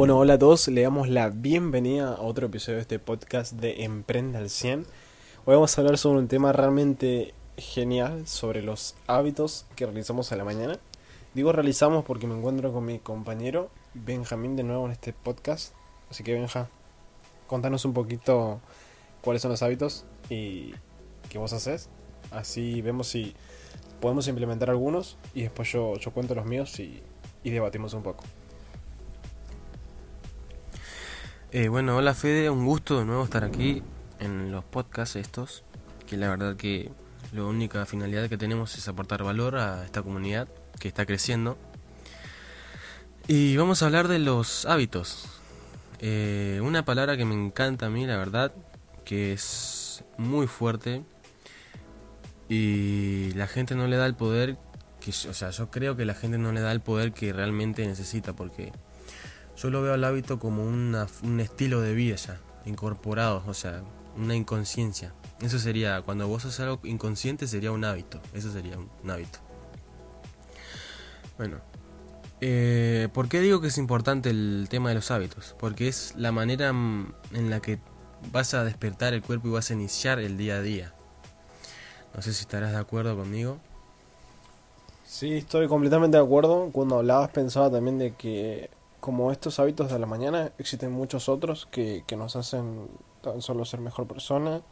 Bueno, hola a todos, le damos la bienvenida a otro episodio de este podcast de Emprende al 100. Hoy vamos a hablar sobre un tema realmente genial, sobre los hábitos que realizamos a la mañana. Digo realizamos porque me encuentro con mi compañero Benjamín de nuevo en este podcast. Así que Benja, contanos un poquito cuáles son los hábitos y qué vos haces. Así vemos si podemos implementar algunos y después yo, yo cuento los míos y, y debatimos un poco. Eh, bueno, hola Fede, un gusto de nuevo estar aquí en los podcasts estos, que la verdad que la única finalidad que tenemos es aportar valor a esta comunidad que está creciendo. Y vamos a hablar de los hábitos. Eh, una palabra que me encanta a mí, la verdad, que es muy fuerte y la gente no le da el poder o sea, yo creo que la gente no le da el poder que realmente necesita porque yo lo veo al hábito como un estilo de vida ya, incorporado, o sea, una inconsciencia. Eso sería, cuando vos haces algo inconsciente sería un hábito, eso sería un, hábito. Bueno, eh, ¿por qué digo que es importante el tema de los hábitos? Porque es la manera en la que vas a despertar el cuerpo y vas a iniciar el día a día. No sé si estarás de acuerdo conmigo. Sí, estoy completamente de acuerdo. Cuando hablabas pensaba también de que como estos hábitos de la mañana, existen muchos otros que, que nos hacen tan solo ser mejor persona,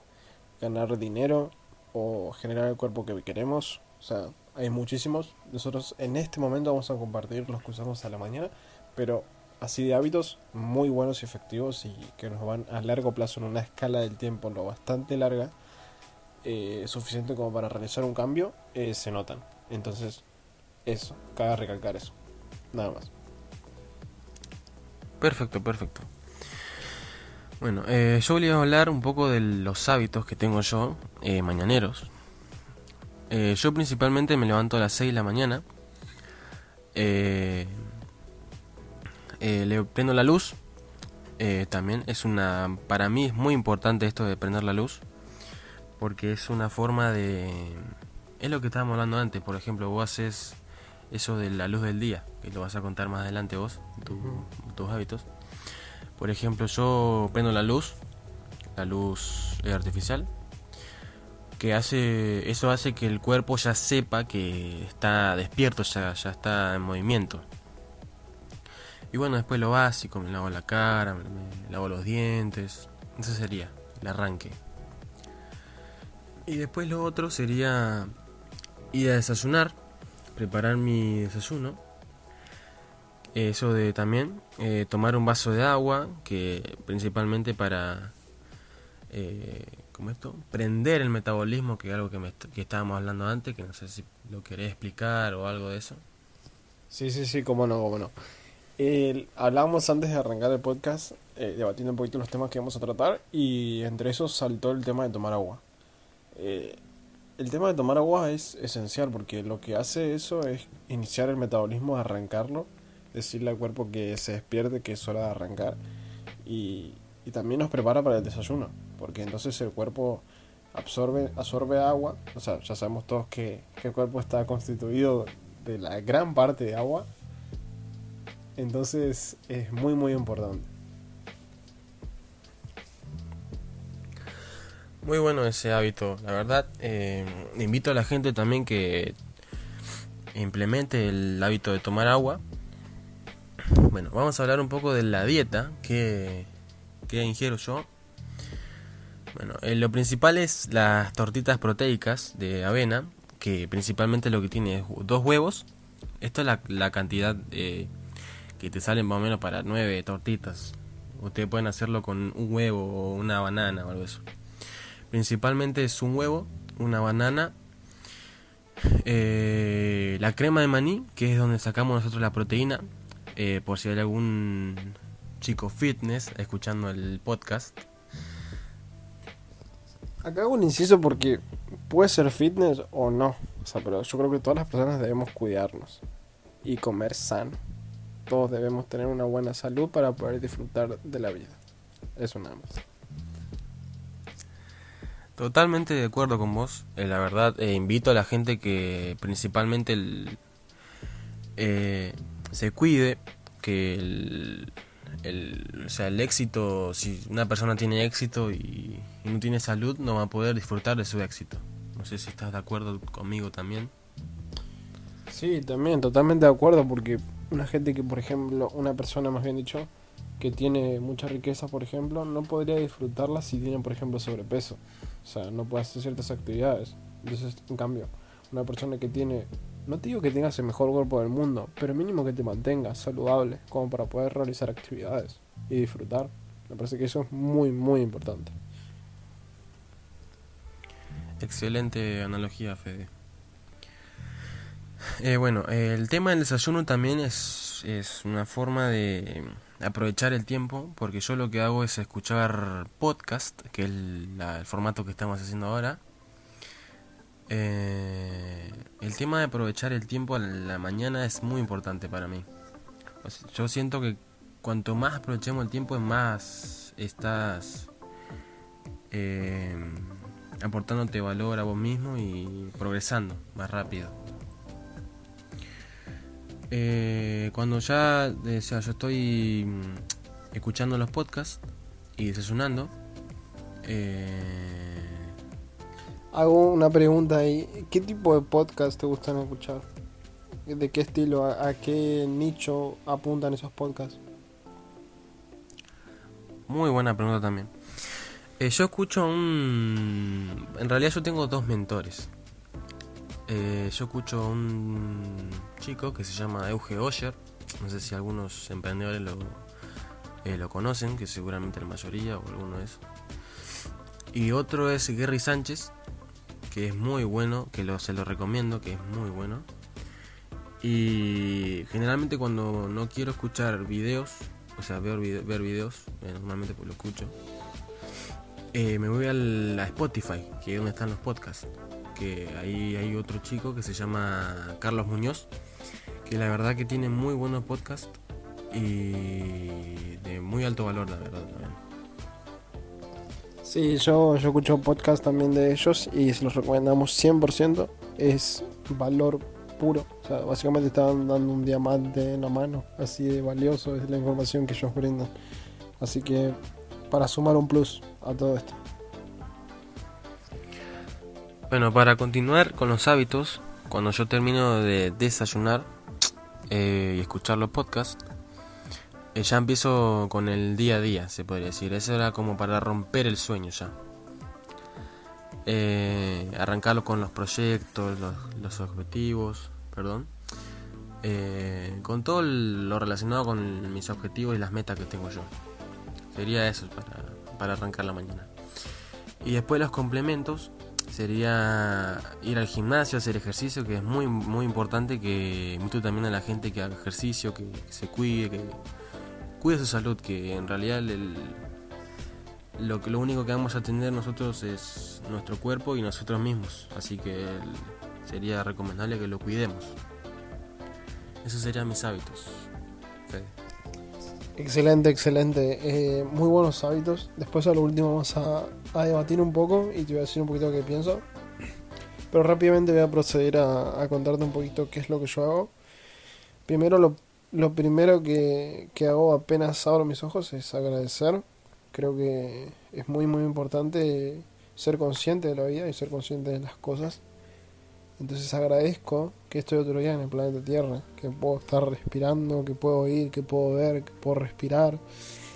ganar dinero o generar el cuerpo que queremos. O sea, hay muchísimos. Nosotros en este momento vamos a compartir los que usamos a la mañana, pero así de hábitos muy buenos y efectivos y que nos van a largo plazo en una escala del tiempo lo bastante larga, eh, suficiente como para realizar un cambio, eh, se notan. Entonces, eso, cabe recalcar eso. Nada más. Perfecto, perfecto. Bueno, eh, yo voy a hablar un poco de los hábitos que tengo yo, eh, mañaneros. Eh, yo principalmente me levanto a las 6 de la mañana. le prendo la luz. también es una. Para mí es muy importante esto de prender la luz. Porque es una forma de. Es lo que estábamos hablando antes. Por ejemplo, vos haces eso de la luz del día, que lo vas a contar más adelante vos, tus hábitos. Por ejemplo, yo prendo la luz, la luz artificial, que hace eso hace que el cuerpo ya sepa que está despierto, ya, ya está en movimiento. Y bueno, después lo básico, me lavo la cara, me lavo los dientes, eso sería el arranque. Y después lo otro sería ir a desayunar, preparar mi desayuno. Eso de también eh, tomar un vaso de agua, que principalmente para, eh, ¿cómo esto? Prender el metabolismo, que es algo que, me, que estábamos hablando antes, que no sé si lo querés explicar o algo de eso. Sí, sí, sí, cómo no, cómo no. hablábamos antes de arrancar el podcast, eh, debatiendo un poquito los temas que vamos a tratar, y entre esos saltó el tema de tomar agua. Eh, el tema de tomar agua es esencial porque lo que hace eso es iniciar el metabolismo, arrancarlo, decirle al cuerpo que se despierte, que es hora de arrancar y, también nos prepara para el desayuno, porque entonces el cuerpo absorbe, absorbe agua, o sea, ya sabemos todos que, que el cuerpo está constituido de la gran parte de agua, entonces es muy muy importante. Muy bueno ese hábito, la verdad. Eh, invito a la gente también que implemente el hábito de tomar agua. Bueno, vamos a hablar un poco de la dieta que, que ingiero yo. Bueno, eh, lo principal es las tortitas proteicas de avena, que principalmente lo que tiene es dos huevos. Esto es la, la cantidad que te salen más o menos para nueve tortitas. Ustedes pueden hacerlo con un huevo o una banana o algo eso. Principalmente es un huevo, una banana, eh, la crema de maní, que es donde sacamos nosotros la proteína, eh, por si hay algún chico fitness escuchando el podcast. Acá hago un inciso porque puede ser fitness o no, o sea, pero yo creo que todas las personas debemos cuidarnos y comer sano. Todos debemos tener una buena salud para poder disfrutar de la vida. Eso nada más. Totalmente de acuerdo con vos. Eh, la verdad, eh, invito a la gente que principalmente el, eh, se cuide, que o sea, el éxito, si una persona tiene éxito y, y no tiene salud, no va a poder disfrutar de su éxito. No sé si estás de acuerdo conmigo también. Sí, también, totalmente de acuerdo, porque una gente que, por ejemplo, una persona más bien dicho, que tiene mucha riqueza, por ejemplo, no podría disfrutarla si tiene, por ejemplo, sobrepeso. O sea, no puede hacer ciertas actividades. Entonces, en cambio, una persona que tiene, no te digo que tengas el mejor cuerpo del mundo, pero mínimo que te mantengas saludable, como para poder realizar actividades y disfrutar. Me parece que eso es muy, muy importante. Excelente analogía, Fede. Eh, bueno, el tema del desayuno también es, es una forma de aprovechar el tiempo, porque yo lo que hago es escuchar podcast, que es el formato que estamos haciendo ahora. Eh, el tema de aprovechar el tiempo a la mañana es muy importante para mí. yo siento que cuanto más aprovechemos el tiempo, más estás eh, aportándote valor a vos mismo y progresando más rápido. Eh, cuando ya, o sea, yo estoy mm, escuchando los podcasts y desayunando, eh, hago una pregunta ahí. ¿Qué tipo de podcast te gustan escuchar? ¿De qué estilo? ¿A, qué nicho apuntan esos podcasts? Muy buena pregunta también. Eh, yo escucho un... En realidad yo tengo dos mentores. Eh, yo escucho a un chico que se llama Euge Oyer. No sé si algunos emprendedores lo, eh, lo conocen, que seguramente la mayoría o alguno es. Y otro es Gary Sánchez, que es muy bueno, que lo, se lo recomiendo, que es muy bueno. Y generalmente cuando no quiero escuchar videos, o sea, ver, videos, eh, normalmente pues lo escucho, me voy a Spotify, que es donde están los podcasts que ahí hay otro chico que se llama Carlos Muñoz, que la verdad que tiene muy buenos podcasts y de muy alto valor, la verdad. Sí, yo, yo escucho podcast también de ellos y se los recomendamos 100%. Es valor puro. O sea, básicamente están dando un diamante en la mano. Así de valioso es la información que ellos brindan. Así que para sumar un plus a todo esto. Bueno, para continuar con los hábitos, cuando yo termino de desayunar eh, y escuchar los podcasts, eh, ya empiezo con el día a día, se podría decir. Eso era como para romper el sueño ya. Eh, arrancarlo con los proyectos, los, los objetivos, perdón. con todo lo relacionado con mis objetivos y las metas que tengo yo. Sería eso para, para arrancar la mañana. Y después los complementos sería ir al gimnasio, hacer ejercicio, que es muy muy importante que invito también a la gente que haga ejercicio, que, se cuide, que cuide su salud, que en realidad el, lo que lo único que vamos a atender nosotros es nuestro cuerpo y nosotros mismos, así que sería recomendable que lo cuidemos. Esos serían mis hábitos. Excelente, excelente. Eh, muy buenos hábitos. Después a lo último vamos a, debatir un poco y te voy a decir un poquito qué pienso. Pero rápidamente voy a proceder a, contarte un poquito qué es lo que yo hago. Primero, lo, lo primero que, que hago apenas abro mis ojos es agradecer. Creo que es muy, muy importante ser consciente de la vida y ser consciente de las cosas. Entonces agradezco que estoy otro día en el planeta Tierra, que puedo estar respirando, que puedo oír, que puedo ver, que puedo respirar,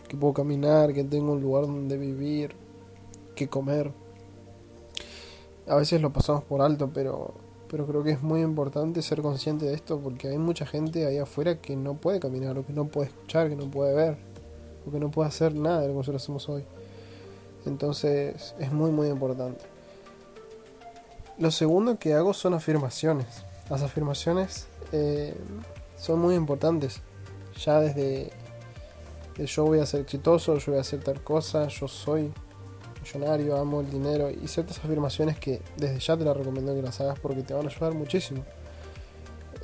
que puedo caminar, que tengo un lugar donde vivir, que comer. A veces lo pasamos por alto, pero, pero creo que es muy importante ser consciente de esto porque hay mucha gente ahí afuera que no puede caminar, o que no puede escuchar, que no puede ver, o que no puede hacer nada de lo que nosotros hacemos hoy. Entonces es muy muy importante. Lo segundo que hago son afirmaciones. Las afirmaciones eh, son muy importantes. Ya desde yo voy a ser exitoso, yo voy a hacer tal cosa, yo soy millonario, amo el dinero y ciertas afirmaciones que desde ya te las recomiendo que las hagas porque te van a ayudar muchísimo.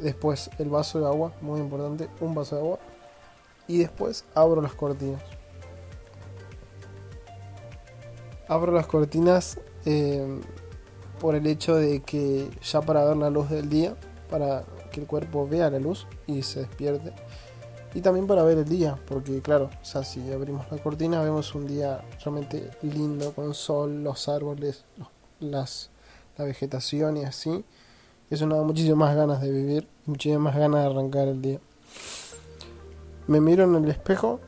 Después el vaso de agua, muy importante, un vaso de agua. Y después abro las cortinas. Abro las cortinas eh, por el hecho de que ya para ver la luz del día, para que el cuerpo vea la luz y se despierte, Y también para ver el día, porque claro, o si abrimos la cortina vemos un día realmente lindo, con sol, los árboles, las, la vegetación y así. Eso nos da muchísimas más ganas de vivir, muchísimas ganas de arrancar el día. Me miro en el espejo,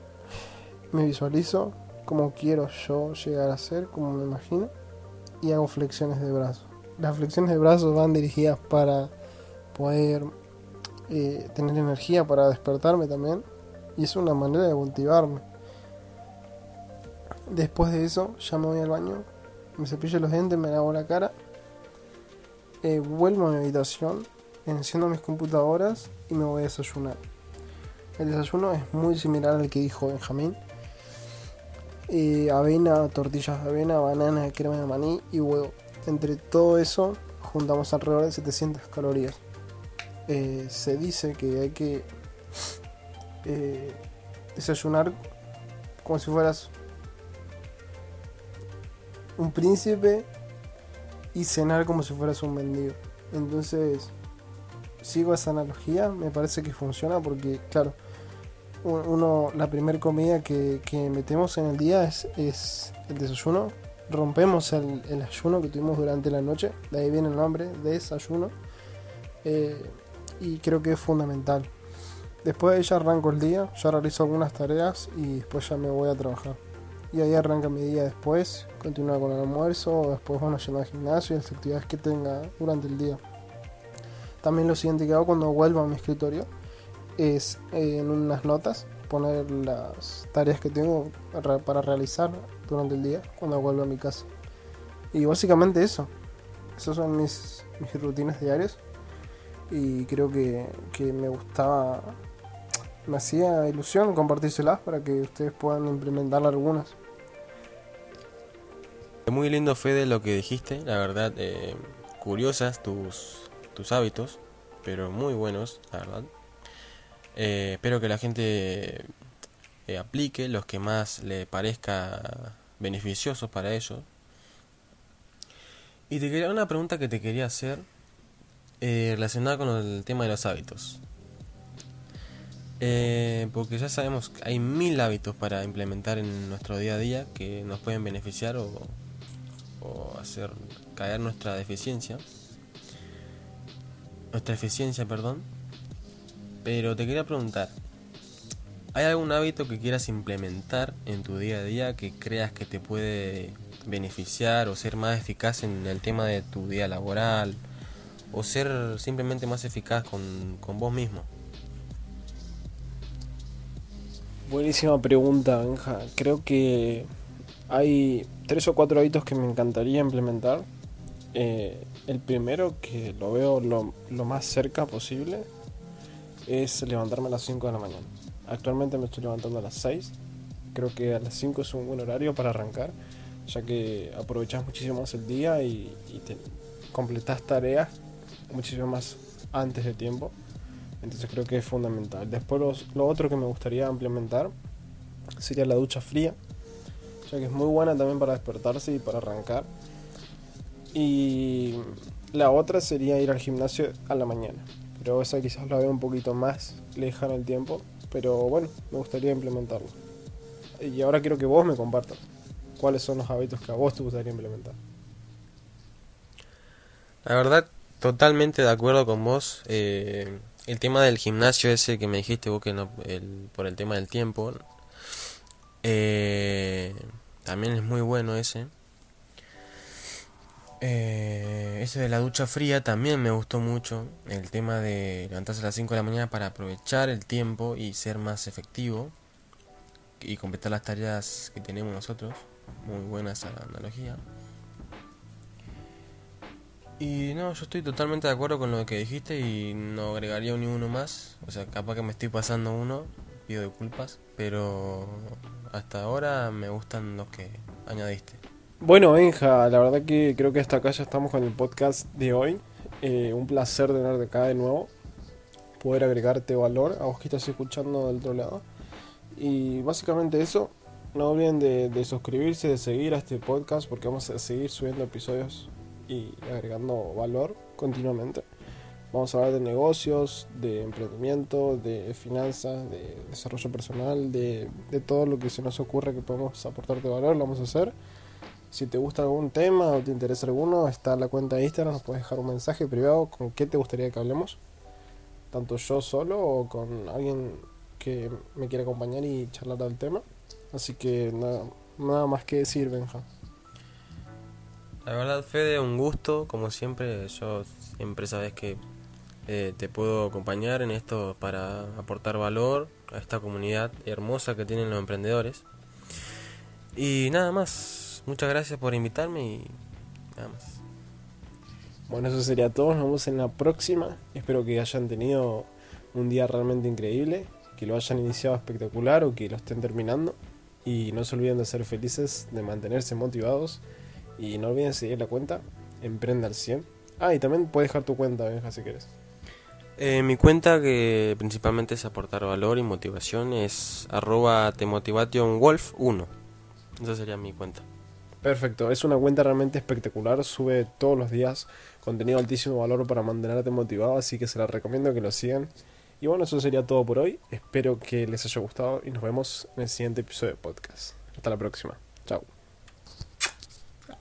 me visualizo como quiero yo llegar a ser, como me imagino, y hago flexiones de brazos. Las flexiones de brazos van dirigidas para poder tener energía para despertarme también. Y es una manera de motivarme. Después de eso, ya me voy al baño, me cepillo los dientes, me lavo la cara, eh, vuelvo a mi habitación, enciendo mis computadoras y me voy a desayunar. El desayuno es muy similar al que dijo Benjamín. Eh, avena, tortillas de avena, banana, crema de maní y huevo. Entre todo eso juntamos alrededor de 700 calorías. Eh, se dice que hay que eh, desayunar como si fueras un príncipe y cenar como si fueras un mendigo. Entonces, sigo esa analogía, me parece que funciona porque, claro, uno, la primera comida que, metemos en el día es, es el desayuno. Rompemos el, ayuno que tuvimos durante la noche, de ahí viene el nombre, desayuno. Eh, y creo que es fundamental. Después de ella arranco el día, ya realizo algunas tareas y después ya me voy a trabajar. Y ahí arranca mi día después, continúa con el almuerzo, después bueno, yendo al gimnasio y las actividades que tenga durante el día. También lo siguiente que hago cuando vuelvo a mi escritorio es eh, en unas notas poner las tareas que tengo para realizar durante el día cuando vuelvo a mi casa. Y básicamente eso. Esas son mis, mis rutinas diarias y creo que, me gustaba, me hacía ilusión compartírselas para que ustedes puedan implementar algunas. Muy lindo Fede lo que dijiste, la verdad, eh, curiosas tus, tus hábitos, pero muy buenos, la verdad. Eh, espero que la gente eh, aplique los que más le parezca beneficiosos para ellos. Y te quería una pregunta que te quería hacer eh, relacionada con el tema de los hábitos. Eh, porque ya sabemos que hay mil hábitos para implementar en nuestro día a día que nos pueden beneficiar o, o hacer caer nuestra deficiencia. Nuestra eficiencia, perdón. Pero te quería preguntar, ¿hay algún hábito que quieras implementar en tu día a día que creas que te puede beneficiar o ser más eficaz en el tema de tu día laboral o ser simplemente más eficaz con, con vos mismo? Buenísima pregunta, Benja. Creo que hay tres o cuatro hábitos que me encantaría implementar. Eh, el primero, que lo veo lo, lo, más cerca posible, es levantarme a las 5 de la mañana. Actualmente me estoy levantando a las 6. Creo que a las 5 es un buen horario para arrancar, ya que aprovechas muchísimo más el día y, y te completas tareas muchísimo más antes de tiempo. Entonces creo que es fundamental. Después lo otro que me gustaría implementar sería la ducha fría, ya que es muy buena también para despertarse y para arrancar. Y la otra sería ir al gimnasio a la mañana, pero esa quizás la veo un poquito más lejana el tiempo, pero bueno, me gustaría implementarlo. Y ahora quiero que vos me compartas cuáles son los hábitos que a vos te gustaría implementar. La verdad Totalmente de acuerdo con vos. Eh, el tema del gimnasio ese que me dijiste vos que no, el, por el tema del tiempo, eh, también es muy bueno ese. Eh, ese de la ducha fría también me gustó mucho. El tema de levantarse a las 5 de la mañana para aprovechar el tiempo y ser más efectivo y completar las tareas que tenemos nosotros. Muy buena esa analogía. Y no, yo estoy totalmente de acuerdo con lo que dijiste y no agregaría ni uno más. O sea, capaz que me estoy pasando uno, pido disculpas, pero hasta ahora me gustan los que añadiste. Bueno, Benja, la verdad que creo que hasta acá ya estamos con el podcast de hoy. Eh, un placer tenerte acá de nuevo, poder agregarte valor a vos que estás escuchando del otro lado. Y básicamente eso, no olviden de, de suscribirse, de seguir a este podcast porque vamos a seguir subiendo episodios y agregando valor continuamente. Vamos a hablar de negocios, de emprendimiento, de finanzas, de desarrollo personal, de, de todo lo que se nos ocurre que podemos aportarte valor, lo vamos a hacer. Si te gusta algún tema o te interesa alguno, está la cuenta de Instagram, nos puedes dejar un mensaje privado con qué te gustaría que hablemos. Tanto yo solo o con alguien que me quiera acompañar y charlar del tema. Así que nada, nada más que decir, Benja. La verdad, Fede, un gusto, como siempre. Yo siempre sabes que eh, te puedo acompañar en esto para aportar valor a esta comunidad hermosa que tienen los emprendedores. Y nada más, muchas gracias por invitarme y nada más. Bueno, eso sería todo. Nos vemos en la próxima. Espero que hayan tenido un día realmente increíble, que lo hayan iniciado espectacular o que lo estén terminando. Y no se olviden de ser felices, de mantenerse motivados. Y no olviden seguir la cuenta, Emprende al 100. Ah, y también puedes dejar tu cuenta, Benja, si quieres. Eh, mi cuenta que principalmente es aportar valor y motivación es arroba temotivationwolf1. Esa sería mi cuenta. Perfecto, es una cuenta realmente espectacular, sube todos los días contenido de altísimo valor para mantenerte motivado, así que se la recomiendo que lo sigan. Y bueno, eso sería todo por hoy, espero que les haya gustado y nos vemos en el siguiente episodio de podcast. Hasta la próxima, chao.